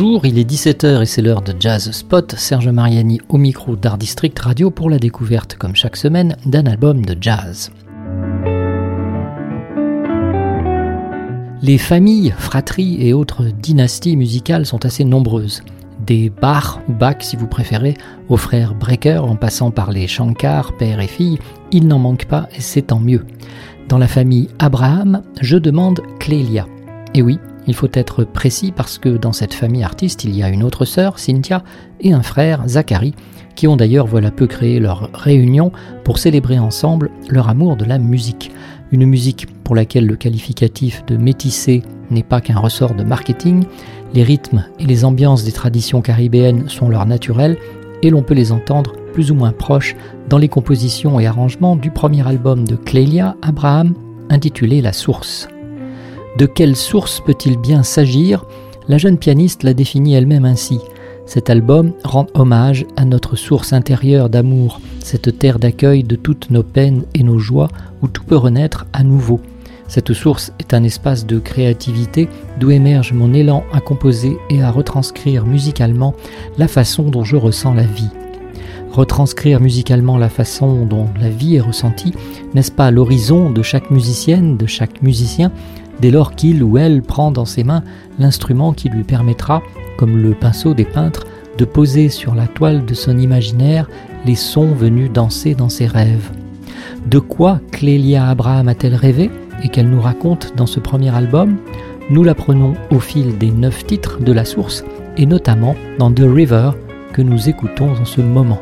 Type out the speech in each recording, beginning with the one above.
Bonjour, il est 17h et c'est l'heure de Jazz Spot. Serge Mariani au micro d'Art District Radio pour la découverte, comme chaque semaine, d'un album de jazz. Les familles, fratries et autres dynasties musicales sont assez nombreuses. Des Bach ou Bach si vous préférez, aux frères Brecker en passant par les Shankar, père et fille, il n'en manque pas et c'est tant mieux. Dans la famille Abraham, je demande Clélia. Et oui, il faut être précis parce que dans cette famille artiste, il y a une autre sœur, Cynthia, et un frère, Zachary, qui ont d'ailleurs voilà peu créé leur réunion pour célébrer ensemble leur amour de la musique. Une musique pour laquelle le qualificatif de métissé n'est pas qu'un ressort de marketing, les rythmes et les ambiances des traditions caribéennes sont leur naturel et l'on peut les entendre plus ou moins proches dans les compositions et arrangements du premier album de Clélia Abraham intitulé La Source. De quelle source peut-il bien s'agir? La jeune pianiste l'a définit elle-même ainsi. Cet album rend hommage à notre source intérieure d'amour, cette terre d'accueil de toutes nos peines et nos joies où tout peut renaître à nouveau. Cette source est un espace de créativité d'où émerge mon élan à composer et à retranscrire musicalement la façon dont je ressens la vie. Retranscrire musicalement la façon dont la vie est ressentie, n'est-ce pas l'horizon de chaque musicienne, de chaque musicien, dès lors qu'il ou elle prend dans ses mains l'instrument qui lui permettra, comme le pinceau des peintres, de poser sur la toile de son imaginaire les sons venus danser dans ses rêves. De quoi Clélia Abraham a-t-elle rêvé et qu'elle nous raconte dans ce premier album? Nous l'apprenons au fil des neuf titres de la source et notamment dans The River que nous écoutons en ce moment.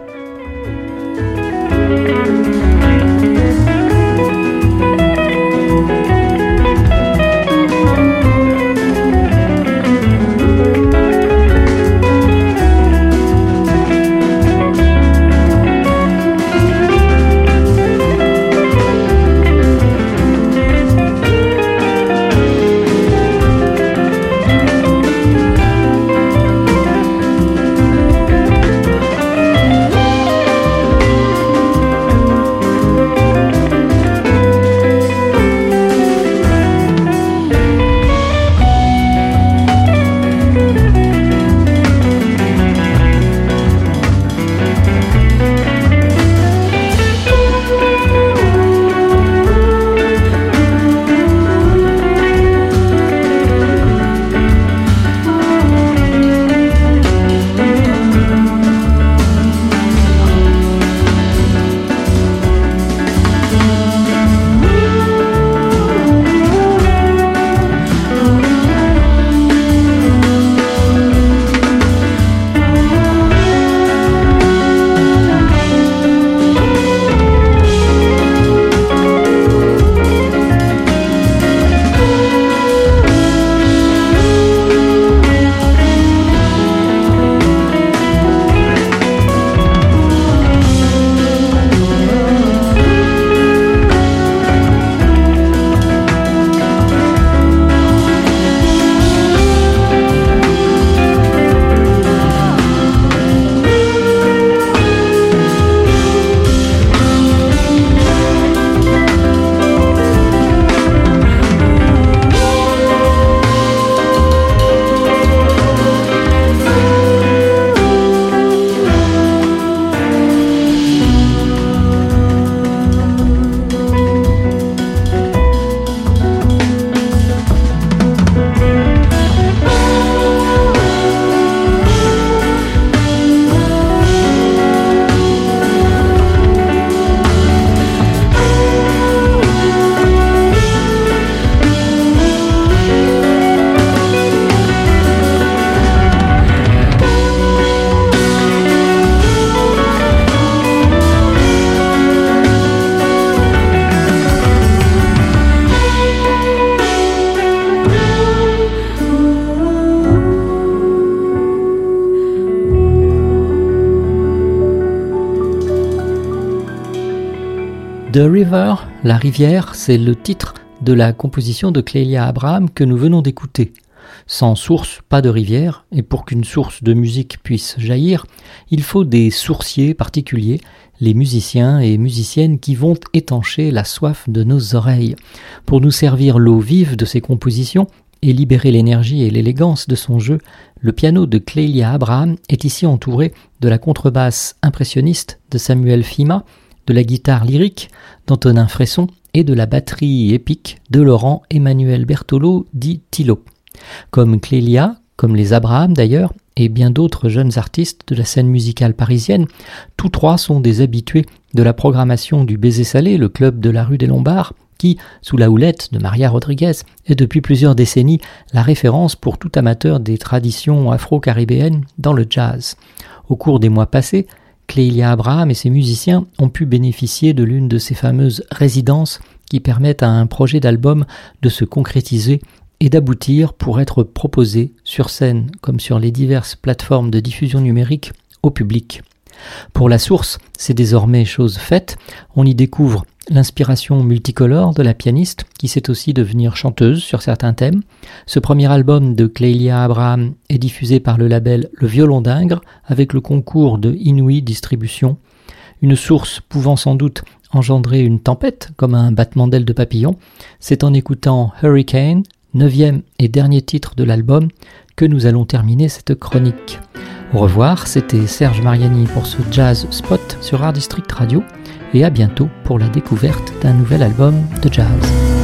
The River, la rivière, c'est le titre de la composition de Clélia Abraham que nous venons d'écouter. Sans source, pas de rivière, et pour qu'une source de musique puisse jaillir, il faut des sourciers particuliers, les musiciens et musiciennes qui vont étancher la soif de nos oreilles. Pour nous servir l'eau vive de ces compositions, et libérer l'énergie et l'élégance de son jeu, le piano de Clélia Abraham est ici entouré de la contrebasse impressionniste de Samuel Fima, de la guitare lyrique d'Antonin Fresson et de la batterie épique de Laurent Emmanuel Bertolo dit Tilo. Comme Clélia, comme les Abraham d'ailleurs, et bien d'autres jeunes artistes de la scène musicale parisienne, tous trois sont des habitués de la programmation du Baiser Salé, le club de la rue des Lombards, qui, sous la houlette de Maria Rodriguez, est depuis plusieurs décennies la référence pour tout amateur des traditions afro-caribéennes dans le jazz. Au cours des mois passés, Clélia Abraham et ses musiciens ont pu bénéficier de l'une de ces fameuses résidences qui permettent à un projet d'album de se concrétiser et d'aboutir pour être proposé sur scène comme sur les diverses plateformes de diffusion numérique au public. Pour la source, c'est désormais chose faite, on y découvre l'inspiration multicolore de la pianiste, qui sait aussi devenir chanteuse sur certains thèmes. Ce premier album de Clélia Abraham est diffusé par le label Le Violon d'Ingres avec le concours de Inouï Distribution, une source pouvant sans doute engendrer une tempête comme un battement d'aile de papillon. C'est en écoutant Hurricane, neuvième et dernier titre de l'album, que nous allons terminer cette chronique. Au revoir, c'était Serge Mariani pour ce Jazz Spot sur Art District Radio et à bientôt pour la découverte d'un nouvel album de jazz.